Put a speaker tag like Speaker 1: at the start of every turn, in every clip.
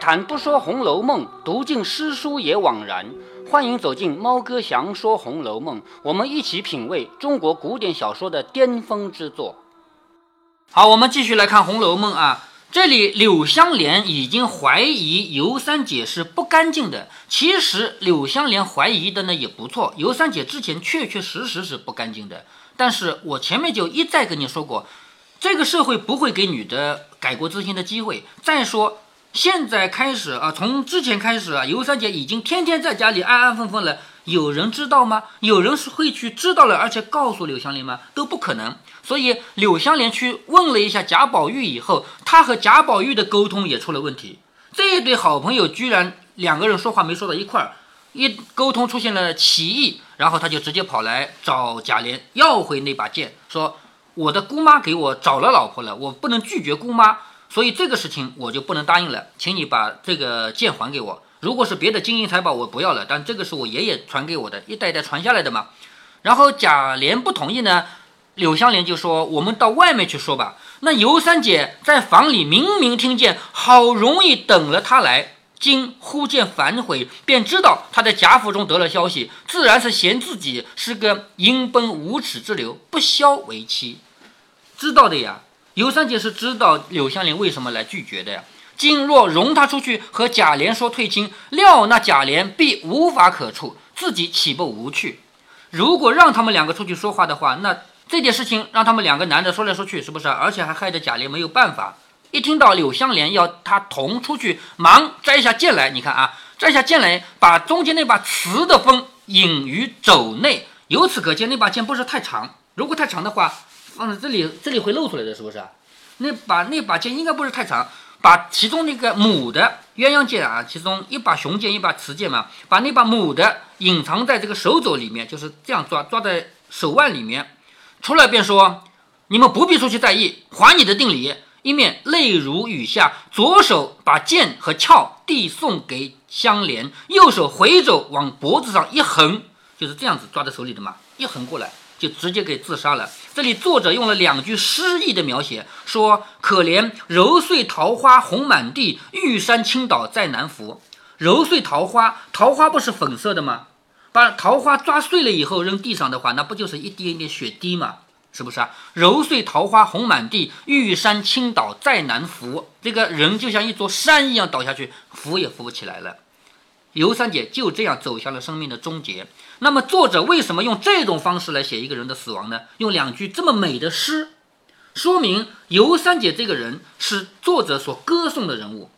Speaker 1: 谈不说《红楼梦》，读尽诗书也枉然。欢迎走进猫哥祥说《红楼梦》，我们一起品味中国古典小说的巅峰之作。好，我们继续来看《红楼梦》啊。这里柳湘莲已经怀疑尤三姐是不干净的。其实柳湘莲怀疑的呢也不错，尤三姐之前确确实实是不干净的。但是我前面就一再跟你说过，这个社会不会给女的改过自新的机会。再说。现在开始啊，从之前开始啊，尤三姐已经天天在家里安安分分了。有人知道吗？有人是会去知道了，而且告诉柳湘莲吗？都不可能。所以柳湘莲去问了一下贾宝玉以后，他和贾宝玉的沟通也出了问题。这一对好朋友居然两个人说话没说到一块儿，一沟通出现了歧义，然后他就直接跑来找贾琏要回那把剑，说我的姑妈给我找了老婆了，我不能拒绝姑妈。所以这个事情我就不能答应了，请你把这个剑还给我。如果是别的金银财宝，我不要了。但这个是我爷爷传给我的，一代代传下来的嘛。然后贾琏不同意呢，柳湘莲就说：“我们到外面去说吧。”那尤三姐在房里明明听见，好容易等了他来，今忽见反悔，便知道他在贾府中得了消息，自然是嫌自己是个阴奔无耻之流，不肖为妻，知道的呀。尤三姐是知道柳湘莲为什么来拒绝的呀？今若容她出去和贾琏说退亲，料那贾琏必无法可处，自己岂不无趣？如果让他们两个出去说话的话，那这件事情让他们两个男的说来说去，是不是？而且还害得贾琏没有办法。一听到柳湘莲要他同出去，忙摘下剑来。你看啊，摘下剑来，把中间那把瓷的锋隐于肘内。由此可见，那把剑不是太长。如果太长的话，放在这里，这里会露出来的是不是？那把那把剑应该不是太长，把其中那个母的鸳鸯剑啊，其中一把雄剑，一把雌剑嘛，把那把母的隐藏在这个手肘里面，就是这样抓，抓在手腕里面，出来便说：“你们不必出去在意，还你的定礼。”一面泪如雨下，左手把剑和鞘递送给香莲，右手回肘往脖子上一横，就是这样子抓在手里的嘛，一横过来。就直接给自杀了。这里作者用了两句诗意的描写，说：“可怜揉碎桃花红满地，玉山倾倒再难扶。”揉碎桃花，桃花不是粉色的吗？把桃花抓碎了以后扔地上的话，那不就是一点点血滴吗？是不是啊？揉碎桃花红满地，玉山倾倒再难扶。这个人就像一座山一样倒下去，扶也扶不起来了。尤三姐就这样走向了生命的终结。那么，作者为什么用这种方式来写一个人的死亡呢？用两句这么美的诗，说明尤三姐这个人是作者所歌颂的人物。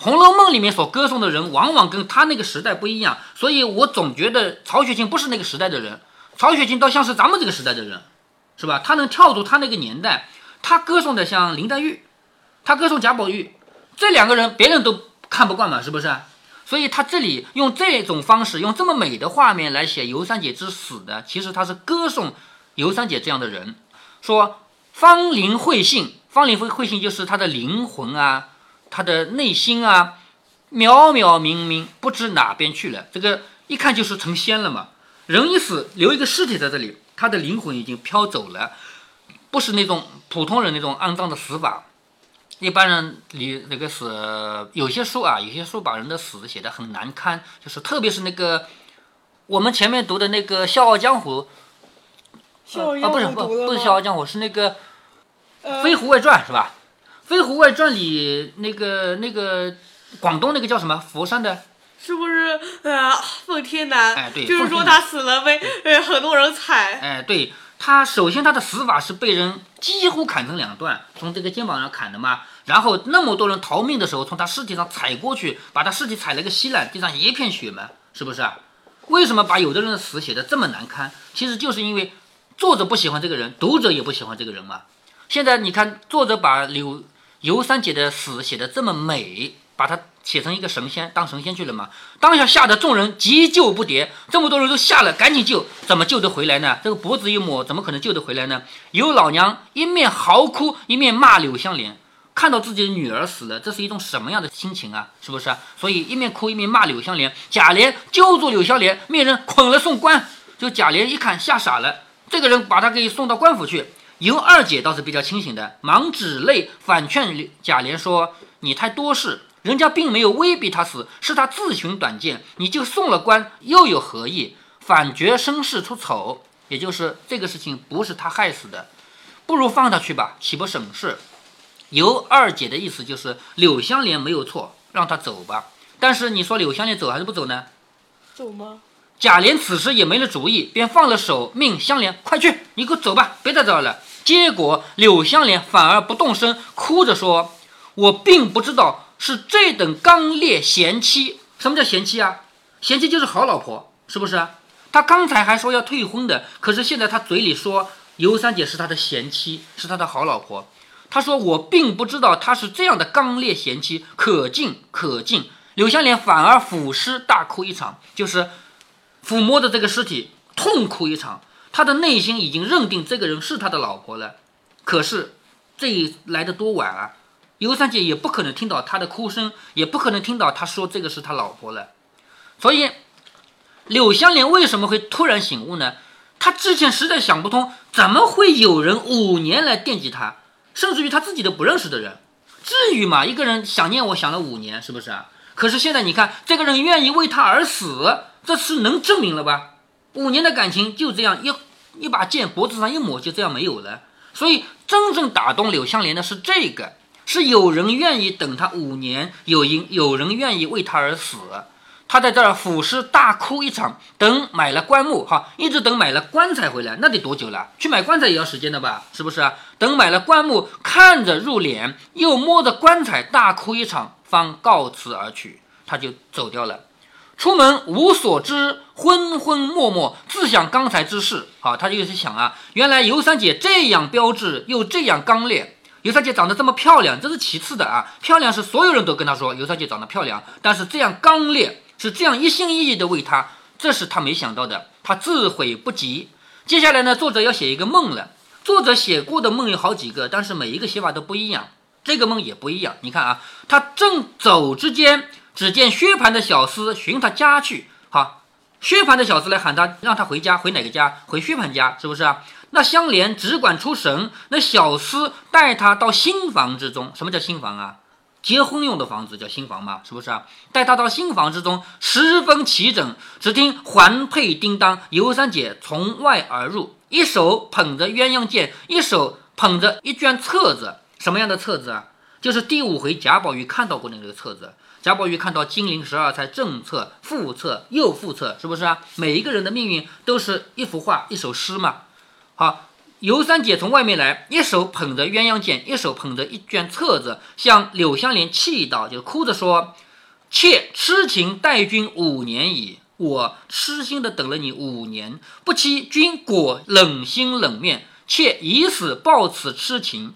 Speaker 1: 《红楼梦》里面所歌颂的人，往往跟他那个时代不一样。所以我总觉得曹雪芹不是那个时代的人，曹雪芹倒像是咱们这个时代的人，是吧？他能跳出他那个年代，他歌颂的像林黛玉，他歌颂贾宝玉，这两个人别人都看不惯嘛，是不是？所以他这里用这种方式，用这么美的画面来写尤三姐之死的，其实他是歌颂尤三姐这样的人，说芳龄慧性，芳龄慧慧性就是她的灵魂啊，她的内心啊，渺渺冥冥，不知哪边去了。这个一看就是成仙了嘛。人一死，留一个尸体在这里，他的灵魂已经飘走了，不是那种普通人那种肮脏的死法。一般人你那个死，有些书啊，有些书把人的死写的很难堪，就是特别是那个我们前面读的那个《笑傲江湖》，啊不是不不是《笑傲江湖》，是那个《飞狐外传》是吧？《飞狐外传》里那个那个广东那个叫什么佛山的，
Speaker 2: 是不是啊？奉天南？
Speaker 1: 哎对，
Speaker 2: 就是说他死了被呃很多人踩。
Speaker 1: 哎对。他首先他的死法是被人几乎砍成两段，从这个肩膀上砍的嘛。然后那么多人逃命的时候，从他尸体上踩过去，把他尸体踩了个稀烂，地上一片血嘛，是不是啊？为什么把有的人的死写的这么难堪？其实就是因为作者不喜欢这个人，读者也不喜欢这个人嘛。现在你看，作者把柳尤三姐的死写的这么美。把他写成一个神仙，当神仙去了嘛？当下吓得众人急救不迭，这么多人都吓了，赶紧救，怎么救得回来呢？这个脖子一抹，怎么可能救得回来呢？有老娘一面嚎哭，一面骂柳湘莲，看到自己的女儿死了，这是一种什么样的心情啊？是不是？所以一面哭一面骂柳湘莲。贾琏揪住柳湘莲，命人捆了送官。就贾琏一看吓傻了，这个人把他给送到官府去。尤二姐倒是比较清醒的，忙止泪反劝贾琏说：“你太多事。”人家并没有威逼他死，是他自寻短见。你就送了官，又有何意？反觉身世出丑，也就是这个事情不是他害死的，不如放他去吧，岂不省事？尤二姐的意思就是柳香莲没有错，让他走吧。但是你说柳香莲走还是不走呢？
Speaker 2: 走吗？
Speaker 1: 贾琏此时也没了主意，便放了手，命香莲快去，你给我走吧，别在这儿了。结果柳香莲反而不动声，哭着说：“我并不知道是这等刚烈贤妻。什么叫贤妻啊？贤妻就是好老婆，是不是？他刚才还说要退婚的，可是现在他嘴里说尤三姐是他的贤妻，是他的好老婆。他说我并不知道他是这样的刚烈贤妻，可敬可敬。柳香莲反而抚尸大哭一场，就是抚摸着这个尸体痛哭一场。他的内心已经认定这个人是他的老婆了，可是这来的多晚啊！尤三姐也不可能听到他的哭声，也不可能听到他说这个是他老婆了。所以柳香莲为什么会突然醒悟呢？他之前实在想不通，怎么会有人五年来惦记他，甚至于他自己都不认识的人，至于吗？一个人想念我想了五年，是不是啊？可是现在你看，这个人愿意为她而死，这是能证明了吧？五年的感情就这样一一把剑脖子上一抹，就这样没有了。所以真正打动柳香莲的是这个，是有人愿意等他五年，有因有人愿意为他而死。他在这儿俯尸大哭一场，等买了棺木，哈，一直等买了棺材回来，那得多久了？去买棺材也要时间的吧？是不是啊？等买了棺木，看着入殓，又摸着棺材大哭一场，方告辞而去，他就走掉了。出门无所知，昏昏默默，自想刚才之事。好，他就是想啊，原来尤三姐这样标致，又这样刚烈。尤三姐长得这么漂亮，这是其次的啊，漂亮是所有人都跟她说尤三姐长得漂亮，但是这样刚烈，是这样一心一意的为他，这是他没想到的，他自悔不及。接下来呢，作者要写一个梦了。作者写过的梦有好几个，但是每一个写法都不一样，这个梦也不一样。你看啊，他正走之间。只见薛蟠的小厮寻他家去，好，薛蟠的小厮来喊他，让他回家，回哪个家？回薛蟠家，是不是啊？那香莲只管出神，那小厮带他到新房之中。什么叫新房啊？结婚用的房子叫新房嘛，是不是啊？带他到新房之中，十分齐整。只听环佩叮当，尤三姐从外而入，一手捧着鸳鸯剑，一手捧着一卷册子。什么样的册子啊？就是第五回贾宝玉看到过的那个册子。贾宝玉看到金陵十二钗正册、副册又副册，是不是啊？每一个人的命运都是一幅画、一首诗嘛。好，尤三姐从外面来，一手捧着鸳鸯剑，一手捧着一卷册子，向柳湘莲气道，就哭着说：“妾痴情待君五年矣，我痴心的等了你五年，不期君果冷心冷面，妾以死报此痴情。”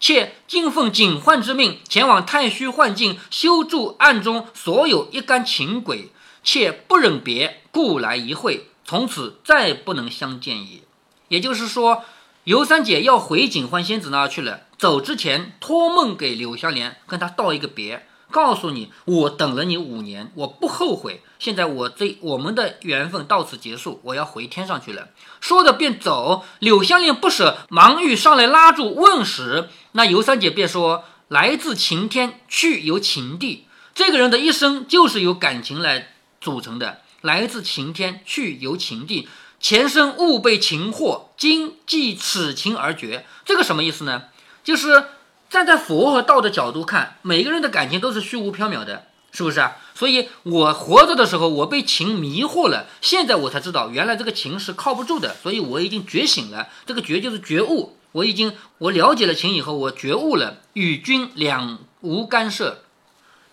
Speaker 1: 妾今奉警幻之命，前往太虚幻境修筑暗中所有一干情鬼。妾不忍别，故来一会，从此再不能相见矣。也就是说，尤三姐要回警幻仙子那去了。走之前托梦给柳香莲，跟他道一个别。告诉你，我等了你五年，我不后悔。现在我这我们的缘分到此结束，我要回天上去了。说着便走。柳香莲不舍，忙欲上来拉住问时，那尤三姐便说：“来自晴天，去由晴地。这个人的一生就是由感情来组成的。来自晴天，去由晴地。前生误被情惑，今即此情而绝。这个什么意思呢？就是。”站在佛和道的角度看，每个人的感情都是虚无缥缈的，是不是啊？所以我活着的时候，我被情迷惑了，现在我才知道，原来这个情是靠不住的，所以我已经觉醒了。这个觉就是觉悟，我已经我了解了情以后，我觉悟了，与君两无干涉。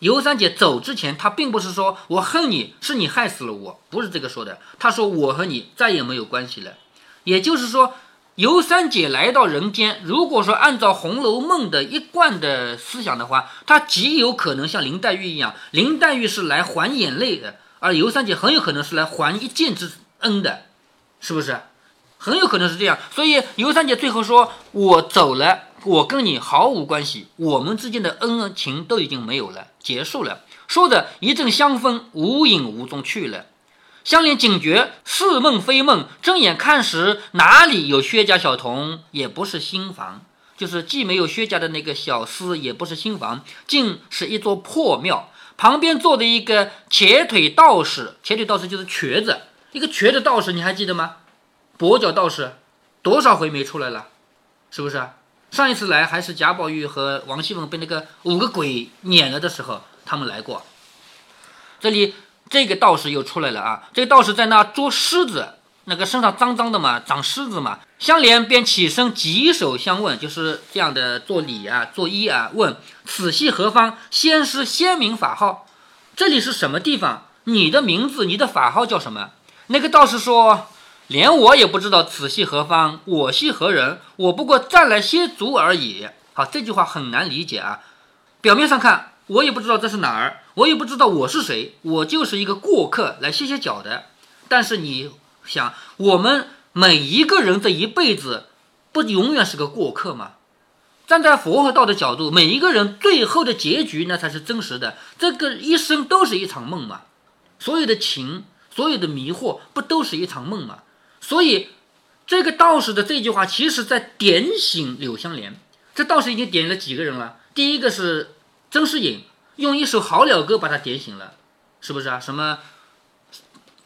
Speaker 1: 尤三姐走之前，她并不是说我恨你，是你害死了我，不是这个说的。她说我和你再也没有关系了，也就是说。尤三姐来到人间，如果说按照《红楼梦》的一贯的思想的话，她极有可能像林黛玉一样，林黛玉是来还眼泪的，而尤三姐很有可能是来还一剑之恩的，是不是？很有可能是这样。所以尤三姐最后说：“我走了，我跟你毫无关系，我们之间的恩情都已经没有了，结束了。”说着一阵香风无影无踪去了。香莲警觉似梦非梦，睁眼看时，哪里有薛家小童？也不是新房。就是既没有薛家的那个小厮，也不是新房，竟是一座破庙。旁边坐的一个瘸腿道士，瘸腿道士就是瘸子，一个瘸子道士，你还记得吗？跛脚道士，多少回没出来了，是不是？上一次来还是贾宝玉和王熙凤被那个五个鬼撵了的时候，他们来过。这里这个道士又出来了啊！这个道士在那捉狮子，那个身上脏脏的嘛，长虱子嘛。香莲便起身稽首相问，就是这样的做礼啊，作揖啊，问此系何方？先师先名法号？这里是什么地方？你的名字，你的法号叫什么？那个道士说。连我也不知道此系何方，我系何人？我不过暂来歇足而已。好，这句话很难理解啊。表面上看，我也不知道这是哪儿，我也不知道我是谁，我就是一个过客来歇歇脚的。但是你想，我们每一个人这一辈子，不永远是个过客吗？站在佛和道的角度，每一个人最后的结局，那才是真实的。这个一生都是一场梦嘛。所有的情，所有的迷惑，不都是一场梦吗？所以，这个道士的这句话，其实在点醒柳湘莲。这道士已经点了几个人了？第一个是曾士隐，用一首好了歌把他点醒了，是不是啊？什么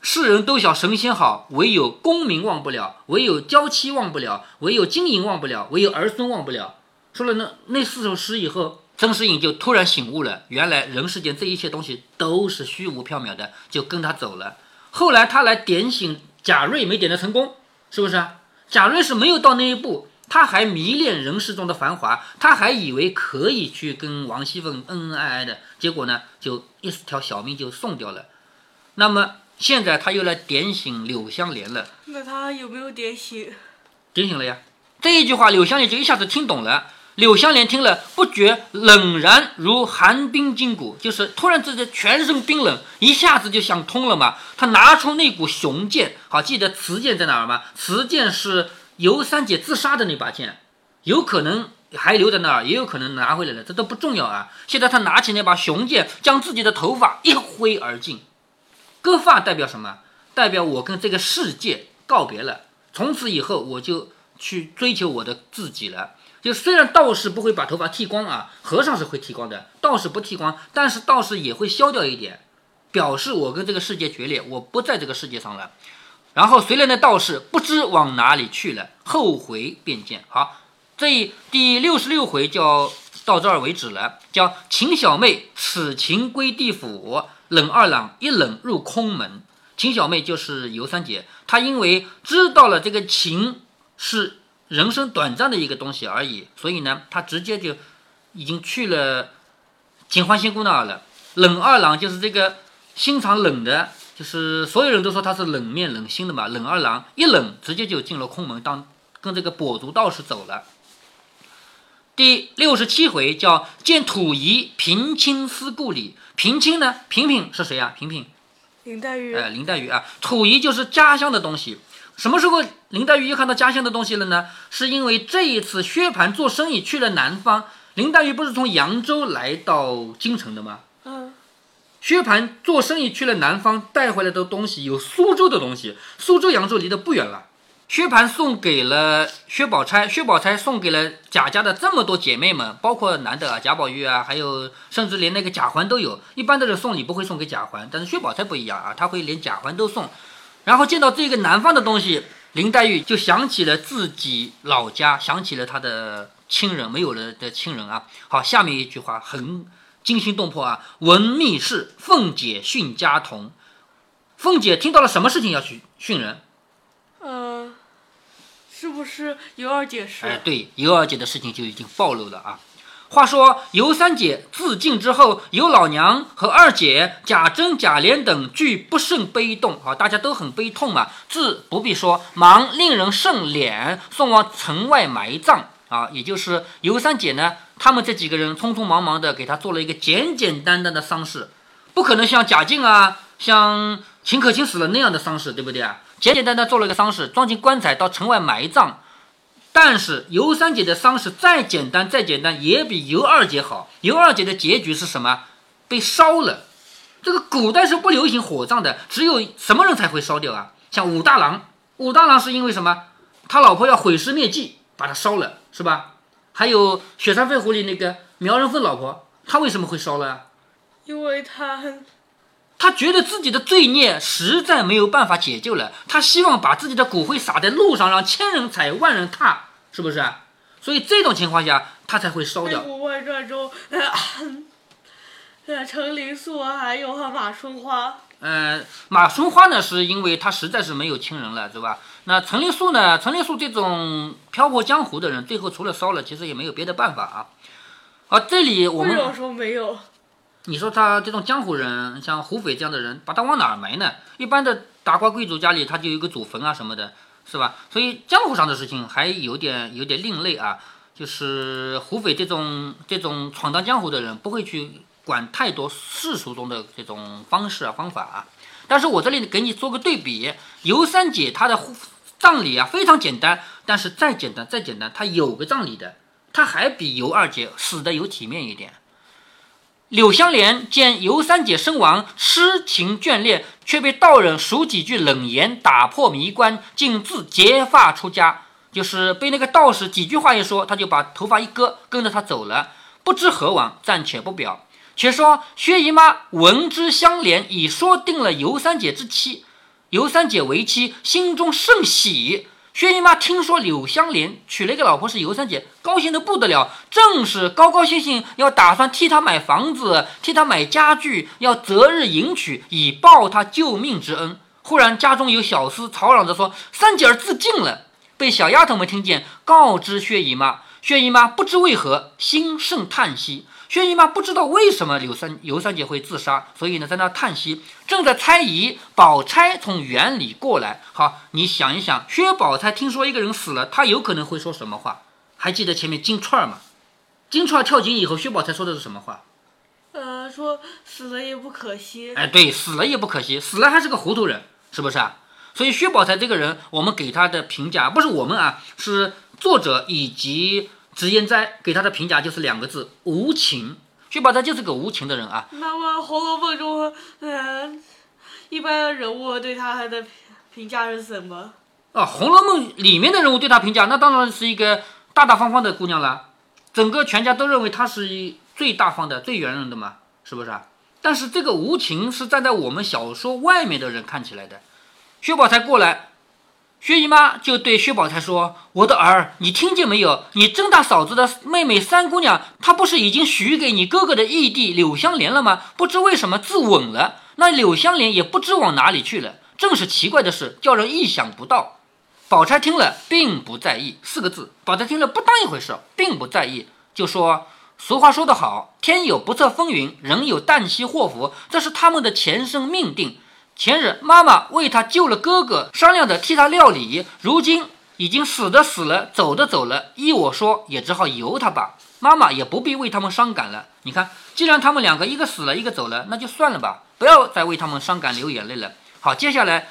Speaker 1: 世人都晓神仙好，唯有功名忘不了，唯有娇妻忘不了，唯有金银忘不了，唯有儿孙忘不了。说了那那四首诗以后，曾士隐就突然醒悟了，原来人世间这一切东西都是虚无缥缈的，就跟他走了。后来他来点醒。贾瑞没点的成功，是不是啊？贾瑞是没有到那一步，他还迷恋人世中的繁华，他还以为可以去跟王熙凤恩恩爱爱的，结果呢，就一条小命就送掉了。那么现在他又来点醒柳湘莲了，
Speaker 2: 那他有没有点醒？
Speaker 1: 点醒了呀，这一句话柳湘莲就一下子听懂了。柳湘莲听了，不觉冷然如寒冰筋骨，就是突然之间全身冰冷，一下子就想通了嘛。他拿出那股雄剑，好，记得雌剑在哪儿吗？雌剑是尤三姐自杀的那把剑，有可能还留在那儿，也有可能拿回来了，这都不重要啊。现在他拿起那把雄剑，将自己的头发一挥而尽，割发代表什么？代表我跟这个世界告别了，从此以后我就去追求我的自己了。就虽然道士不会把头发剃光啊，和尚是会剃光的，道士不剃光，但是道士也会消掉一点，表示我跟这个世界决裂，我不在这个世界上了。然后随来的道士不知往哪里去了，后回便见。好，这第六十六回叫到这儿为止了，叫秦小妹此情归地府，冷二郎一冷入空门。秦小妹就是尤三姐，她因为知道了这个情是。人生短暂的一个东西而已，所以呢，他直接就已经去了警欢仙姑那儿了。冷二郎就是这个心肠冷的，就是所有人都说他是冷面冷心的嘛。冷二郎一冷，直接就进了空门，当跟这个跛足道士走了。第六十七回叫见土仪平清思故里，平清呢，平平是谁啊？平平，
Speaker 2: 林黛玉。
Speaker 1: 哎，林黛玉啊，土仪就是家乡的东西。什么时候林黛玉又看到家乡的东西了呢？是因为这一次薛蟠做生意去了南方，林黛玉不是从扬州来到京城的吗？
Speaker 2: 嗯，
Speaker 1: 薛蟠做生意去了南方，带回来的东西有苏州的东西，苏州扬州离得不远了。薛蟠送给了薛宝钗，薛宝钗送给了贾家的这么多姐妹们，包括男的啊，贾宝玉啊，还有甚至连那个贾环都有。一般的人送礼不会送给贾环，但是薛宝钗不一样啊，她会连贾环都送。然后见到这个南方的东西，林黛玉就想起了自己老家，想起了她的亲人没有了的亲人啊。好，下面一句话很惊心动魄啊！闻密室，凤姐训家童。凤姐听到了什么事情要去训人？
Speaker 2: 呃，是不是尤二姐是？
Speaker 1: 哎，对，尤二姐的事情就已经暴露了啊。话说尤三姐自尽之后，尤老娘和二姐贾珍、贾琏等俱不胜悲痛啊，大家都很悲痛嘛。自不必说，忙令人盛殓，送往城外埋葬啊。也就是尤三姐呢，他们这几个人匆匆忙忙的给她做了一个简简单单的丧事，不可能像贾静啊、像秦可卿死了那样的丧事，对不对啊？简简单单做了一个丧事，装进棺材到城外埋葬。但是尤三姐的丧事再简单再简单，也比尤二姐好。尤二姐的结局是什么？被烧了。这个古代是不流行火葬的，只有什么人才会烧掉啊？像武大郎，武大郎是因为什么？他老婆要毁尸灭迹，把他烧了，是吧？还有雪山飞狐里那个苗人凤老婆，她为什么会烧了呀？
Speaker 2: 因为他
Speaker 1: 他觉得自己的罪孽实在没有办法解救了，他希望把自己的骨灰撒在路上，让千人踩，万人踏，是不是？所以这种情况下，他才会烧《
Speaker 2: 飞
Speaker 1: 掉。
Speaker 2: 狐外传》中，呃，呃，程灵素还有和马春花，
Speaker 1: 呃，马春花呢，是因为他实在是没有亲人了，对吧？那陈灵素呢？陈灵素这种漂泊江湖的人，最后除了烧了，其实也没有别的办法啊。啊，这里我们
Speaker 2: 为什么说没有？
Speaker 1: 你说他这种江湖人，像胡斐这样的人，把他往哪儿埋呢？一般的达官贵族家里他就有一个祖坟啊什么的，是吧？所以江湖上的事情还有点有点另类啊。就是胡斐这种这种闯荡江湖的人，不会去管太多世俗中的这种方式啊方法啊。但是我这里给你做个对比，尤三姐她的葬礼啊非常简单，但是再简单再简单，她有个葬礼的，她还比尤二姐死的有体面一点。柳香莲见尤三姐身亡，痴情眷恋，却被道人数几句冷言打破迷关，竟自结发出家。就是被那个道士几句话一说，他就把头发一割，跟着他走了，不知何往，暂且不表。且说薛姨妈闻之香莲，已说定了尤三姐之妻，尤三姐为妻，心中甚喜。薛姨妈听说柳香莲娶了一个老婆是尤三姐，高兴的不得了，正是高高兴兴要打算替她买房子，替她买家具，要择日迎娶，以报她救命之恩。忽然家中有小厮吵嚷着说：“三姐儿自尽了。”被小丫头们听见，告知薛姨妈。薛姨妈不知为何，心甚叹息。薛姨妈不知道为什么柳三尤三姐会自杀，所以呢，在那叹息，正在猜疑。宝钗从园里过来，好，你想一想，薛宝钗听说一个人死了，她有可能会说什么话？还记得前面金钏儿吗？金钏儿跳井以后，薛宝钗说的是什么话？
Speaker 2: 呃，说死了也不可惜。
Speaker 1: 哎，对，死了也不可惜，死了还是个糊涂人，是不是啊？所以薛宝钗这个人，我们给他的评价不是我们啊，是作者以及脂砚斋给他的评价就是两个字：无情。薛宝钗就是个无情的人啊。
Speaker 2: 那么《红楼梦》中，嗯、一般人物对他的评价是什么？
Speaker 1: 啊，《红楼梦》里面的人物对她评价，那当然是一个大大方方的姑娘了。整个全家都认为她是一最大方的、最圆润的嘛，是不是啊？但是这个无情是站在我们小说外面的人看起来的。薛宝钗过来，薛姨妈就对薛宝钗说：“我的儿，你听见没有？你甄大嫂子的妹妹三姑娘，她不是已经许给你哥哥的义弟柳香莲了吗？不知为什么自刎了。那柳香莲也不知往哪里去了。正是奇怪的事，叫人意想不到。”宝钗听了，并不在意四个字。宝钗听了不当一回事，并不在意，就说：“俗话说得好，天有不测风云，人有旦夕祸福，这是他们的前生命定。前日妈妈为他救了哥哥，商量着替他料理，如今已经死的死了，走的走了，依我说，也只好由他吧。妈妈也不必为他们伤感了。你看，既然他们两个一个死了，一个走了，那就算了吧，不要再为他们伤感流眼泪了。好，接下来。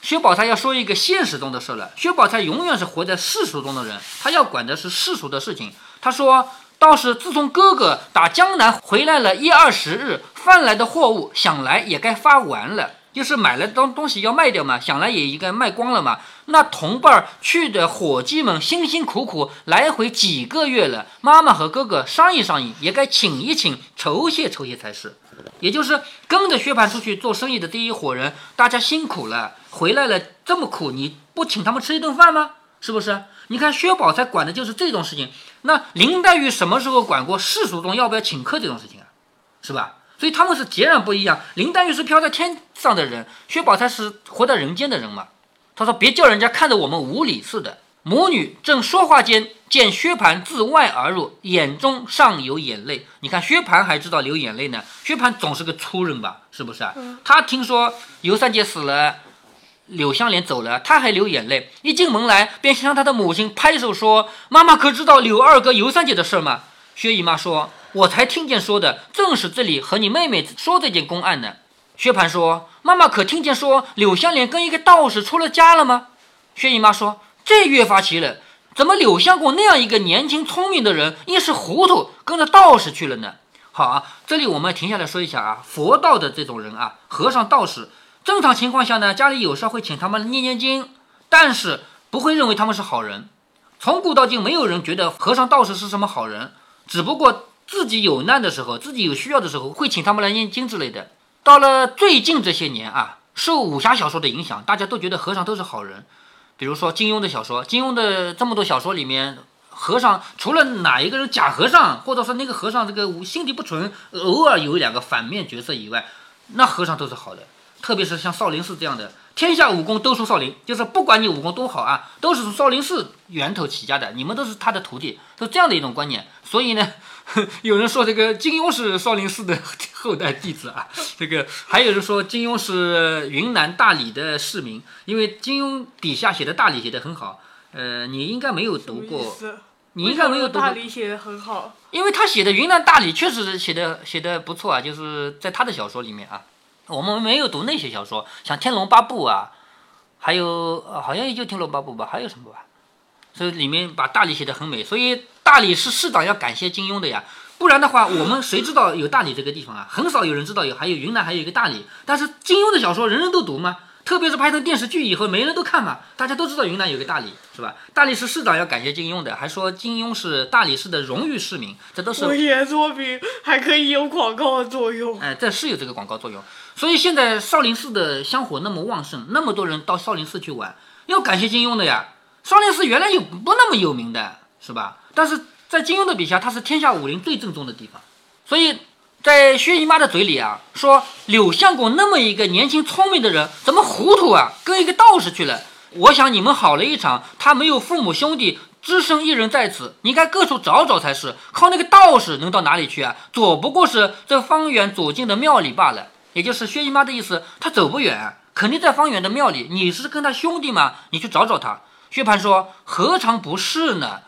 Speaker 1: 薛宝钗要说一个现实中的事了。薛宝钗永远是活在世俗中的人，她要管的是世俗的事情。她说：“倒是自从哥哥打江南回来了一二十日，贩来的货物想来也该发完了，就是买了东东西要卖掉嘛，想来也应该卖光了嘛。那同伴儿去的伙计们辛辛苦苦来回几个月了，妈妈和哥哥商议商议，也该请一请，酬谢酬谢才是。也就是跟着薛蟠出去做生意的第一伙人，大家辛苦了。”回来了这么苦，你不请他们吃一顿饭吗？是不是？你看薛宝钗管的就是这种事情。那林黛玉什么时候管过世俗中要不要请客这种事情啊？是吧？所以他们是截然不一样。林黛玉是飘在天上的人，薛宝钗是活在人间的人嘛。他说：“别叫人家看着我们无礼似的。”母女正说话间，见薛蟠自外而入，眼中尚有眼泪。你看薛蟠还知道流眼泪呢。薛蟠总是个粗人吧？是不是啊？他听说尤三姐死了。柳湘莲走了，他还流眼泪。一进门来，便向他的母亲拍手说：“妈妈可知道柳二哥、尤三姐的事吗？”薛姨妈说：“我才听见说的，正是这里和你妹妹说这件公案呢。”薛蟠说：“妈妈可听见说柳香莲跟一个道士出了家了吗？”薛姨妈说：“这越发奇了，怎么柳相公那样一个年轻聪明的人，一时糊涂跟着道士去了呢？”好啊，这里我们停下来说一下啊，佛道的这种人啊，和尚、道士。正常情况下呢，家里有事会请他们念念经，但是不会认为他们是好人。从古到今，没有人觉得和尚道士是什么好人，只不过自己有难的时候，自己有需要的时候，会请他们来念经之类的。到了最近这些年啊，受武侠小说的影响，大家都觉得和尚都是好人。比如说金庸的小说，金庸的这么多小说里面，和尚除了哪一个人假和尚，或者说那个和尚这个心地不纯，偶尔有两个反面角色以外，那和尚都是好的。特别是像少林寺这样的，天下武功都出少林，就是不管你武功多好啊，都是从少林寺源头起家的，你们都是他的徒弟，是这样的一种观念。所以呢，有人说这个金庸是少林寺的后代弟子啊，这个还有人说金庸是云南大理的市民，因为金庸底下写的大理写的很好。呃，你应该没有读过，你应该没有读过
Speaker 2: 大理写的很好，
Speaker 1: 因为他写的云南大理确实写的写的不错啊，就是在他的小说里面啊。我们没有读那些小说，像《天龙八部》啊，还有好像也就《天龙八部》吧，还有什么吧？所以里面把大理写得很美，所以大理是市长要感谢金庸的呀，不然的话，我们谁知道有大理这个地方啊？很少有人知道有，还有云南还有一个大理，但是金庸的小说人人都读吗？特别是拍成电视剧以后，没人都看嘛，大家都知道云南有个大理，是吧？大理市市长要感谢金庸的，还说金庸是大理市的荣誉市民，这都是
Speaker 2: 文学作品还可以有广告作用。
Speaker 1: 哎，这是有这个广告作用。所以现在少林寺的香火那么旺盛，那么多人到少林寺去玩，要感谢金庸的呀。少林寺原来有不那么有名的，是吧？但是在金庸的笔下，它是天下武林最正宗的地方，所以。在薛姨妈的嘴里啊，说柳相公那么一个年轻聪明的人，怎么糊涂啊，跟一个道士去了？我想你们好了一场，他没有父母兄弟，只身一人在此，你应该各处找找才是。靠那个道士能到哪里去啊？左不过是这方圆左近的庙里罢了。也就是薛姨妈的意思，他走不远，肯定在方圆的庙里。你是跟他兄弟吗？你去找找他。薛蟠说：何尝不是呢？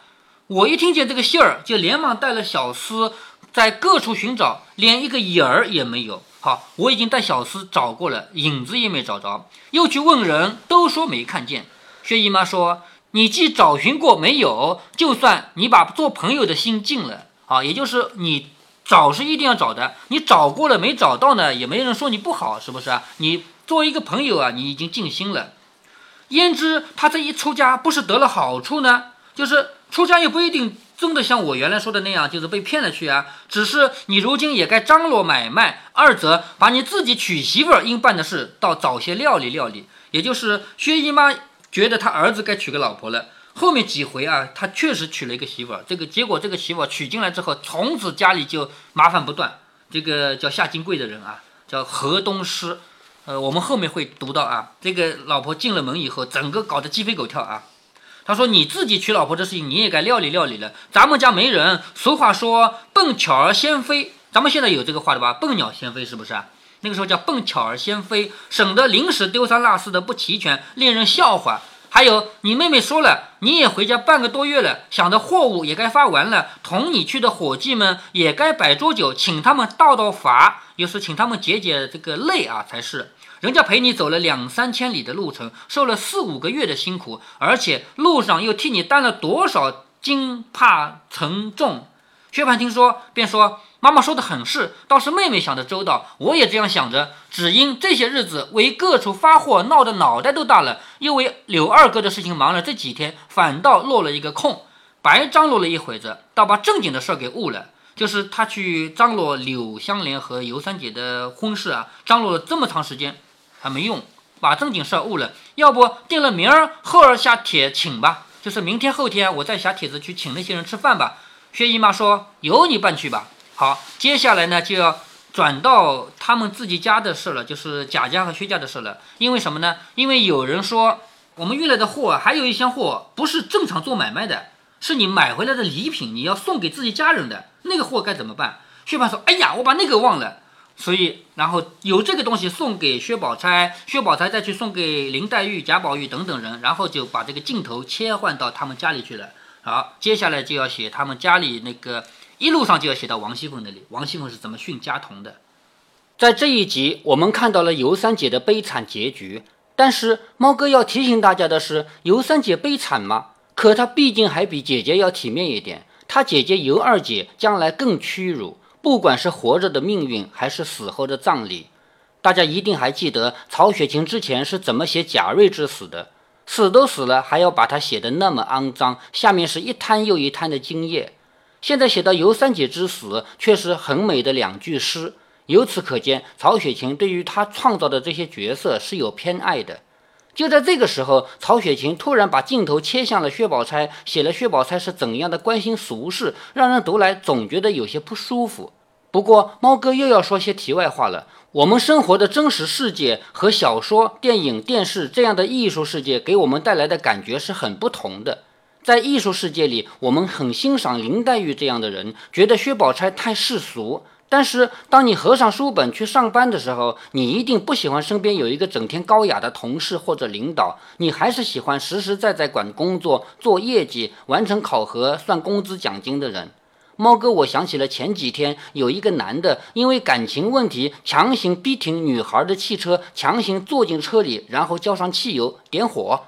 Speaker 1: 我一听见这个信儿，就连忙带了小厮。在各处寻找，连一个影儿也没有。好，我已经带小厮找过了，影子也没找着。又去问人，都说没看见。薛姨妈说：“你既找寻过没有，就算你把做朋友的心尽了。啊，也就是你找是一定要找的。你找过了没找到呢，也没人说你不好，是不是啊？你作为一个朋友啊，你已经尽心了。焉知他这一出家，不是得了好处呢？就是出家也不一定。”真的像我原来说的那样，就是被骗了去啊！只是你如今也该张罗买卖，二则把你自己娶媳妇儿应办的事，倒早些料理料理。也就是薛姨妈觉得她儿子该娶个老婆了，后面几回啊，她确实娶了一个媳妇儿。这个结果，这个媳妇儿娶进来之后，从此家里就麻烦不断。这个叫夏金贵的人啊，叫河东狮，呃，我们后面会读到啊，这个老婆进了门以后，整个搞得鸡飞狗跳啊。他说：“你自己娶老婆这事情，你也该料理料理了。咱们家没人。俗话说‘笨巧儿先飞’，咱们现在有这个话的吧？‘笨鸟先飞’是不是啊？那个时候叫‘笨巧儿先飞’，省得临时丢三落四的不齐全，令人笑话。还有，你妹妹说了，你也回家半个多月了，想着货物也该发完了，同你去的伙计们也该摆桌酒，请他们道道法，又是请他们解解这个累啊，才是。”人家陪你走了两三千里的路程，受了四五个月的辛苦，而且路上又替你担了多少惊怕沉重。薛蟠听说，便说：“妈妈说的很是，倒是妹妹想的周到。我也这样想着，只因这些日子为各处发货闹得脑袋都大了，又为柳二哥的事情忙了，这几天反倒落了一个空，白张罗了一会子，倒把正经的事儿给误了。”就是他去张罗柳香莲和尤三姐的婚事啊，张罗了这么长时间。还没用，把正经事儿误了。要不定了明儿后儿下帖请吧，就是明天后天我再下帖子去请那些人吃饭吧。薛姨妈说：“由你办去吧。”好，接下来呢就要转到他们自己家的事了，就是贾家和薛家的事了。因为什么呢？因为有人说我们运来的货还有一箱货不是正常做买卖的，是你买回来的礼品，你要送给自己家人的那个货该怎么办？薛蟠说：“哎呀，我把那个忘了。”所以，然后有这个东西送给薛宝钗，薛宝钗再去送给林黛玉、贾宝玉等等人，然后就把这个镜头切换到他们家里去了。好，接下来就要写他们家里那个一路上就要写到王熙凤那里，王熙凤是怎么训家童的。
Speaker 3: 在这一集，我们看到了尤三姐的悲惨结局。但是，猫哥要提醒大家的是，尤三姐悲惨吗？可她毕竟还比姐姐要体面一点，她姐姐尤二姐将来更屈辱。不管是活着的命运，还是死后的葬礼，大家一定还记得曹雪芹之前是怎么写贾瑞之死的。
Speaker 1: 死都死了，还要把它写得那么肮脏，下面是一滩又一滩的精液。现在写到尤三姐之死，却是很美的两句诗。由此可见，曹雪芹对于他创造的这些角色是有偏爱的。就在这个时候，曹雪芹突然把镜头切向了薛宝钗，写了薛宝钗是怎样的关心俗事，让人读来总觉得有些不舒服。不过，猫哥又要说些题外话了。我们生活的真实世界和小说、电影、电视这样的艺术世界给我们带来的感觉是很不同的。在艺术世界里，我们很欣赏林黛玉这样的人，觉得薛宝钗太世俗。但是，当你合上书本去上班的时候，你一定不喜欢身边有一个整天高雅的同事或者领导，你还是喜欢实实在在管工作、做业绩、完成考核、算工资奖金的人。猫哥，我想起了前几天有一个男的因为感情问题强行逼停女孩的汽车，强行坐进车里，然后浇上汽油点火。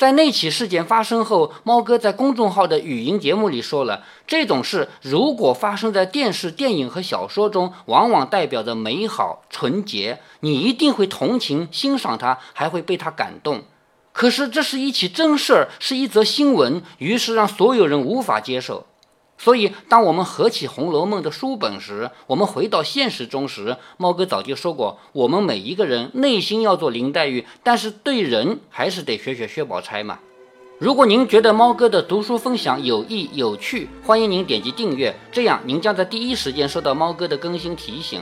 Speaker 1: 在那起事件发生后，猫哥在公众号的语音节目里说了，这种事如果发生在电视、电影和小说中，往往代表着美好、纯洁，你一定会同情、欣赏他，还会被他感动。可是这是一起真事儿，是一则新闻，于是让所有人无法接受。所以，当我们合起《红楼梦》的书本时，我们回到现实中时，猫哥早就说过，我们每一个人内心要做林黛玉，但是对人还是得学学薛宝钗嘛。如果您觉得猫哥的读书分享有益有趣，欢迎您点击订阅，这样您将在第一时间收到猫哥的更新提醒。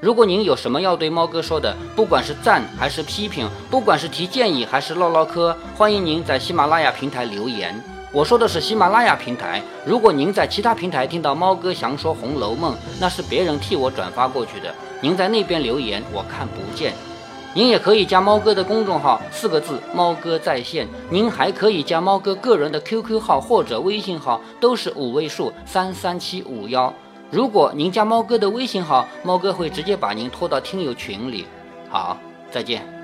Speaker 1: 如果您有什么要对猫哥说的，不管是赞还是批评，不管是提建议还是唠唠嗑，欢迎您在喜马拉雅平台留言。我说的是喜马拉雅平台。如果您在其他平台听到猫哥详说《红楼梦》，那是别人替我转发过去的。您在那边留言，我看不见。您也可以加猫哥的公众号，四个字“猫哥在线”。您还可以加猫哥个人的 QQ 号或者微信号，都是五位数三三七五幺。如果您加猫哥的微信号，猫哥会直接把您拖到听友群里。好，再见。